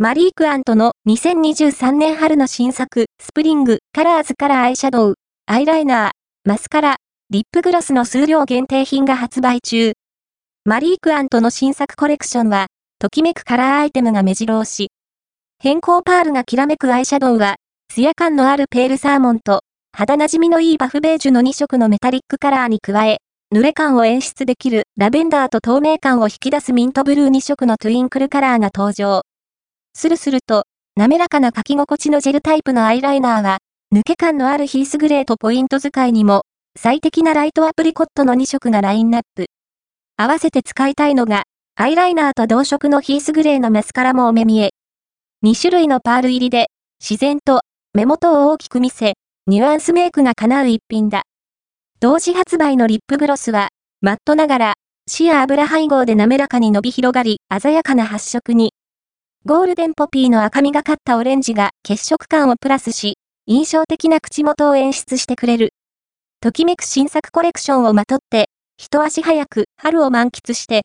マリークアントの2023年春の新作、スプリング、カラーズカラーアイシャドウ、アイライナー、マスカラ、リップグロスの数量限定品が発売中。マリークアントの新作コレクションは、ときめくカラーアイテムが目白押し。偏光パールがきらめくアイシャドウは、ツヤ感のあるペールサーモンと、肌馴染みのいいバフベージュの2色のメタリックカラーに加え、濡れ感を演出できるラベンダーと透明感を引き出すミントブルー2色のトゥインクルカラーが登場。スルスルと、滑らかな書き心地のジェルタイプのアイライナーは、抜け感のあるヒースグレーとポイント使いにも、最適なライトアプリコットの2色がラインナップ。合わせて使いたいのが、アイライナーと同色のヒースグレーのマスカラもお目見え。2種類のパール入りで、自然と目元を大きく見せ、ニュアンスメイクが叶う一品だ。同時発売のリップグロスは、マットながら、シや油配合で滑らかに伸び広がり、鮮やかな発色に。ゴールデンポピーの赤みがかったオレンジが血色感をプラスし、印象的な口元を演出してくれる。ときめく新作コレクションをまとって、一足早く春を満喫して、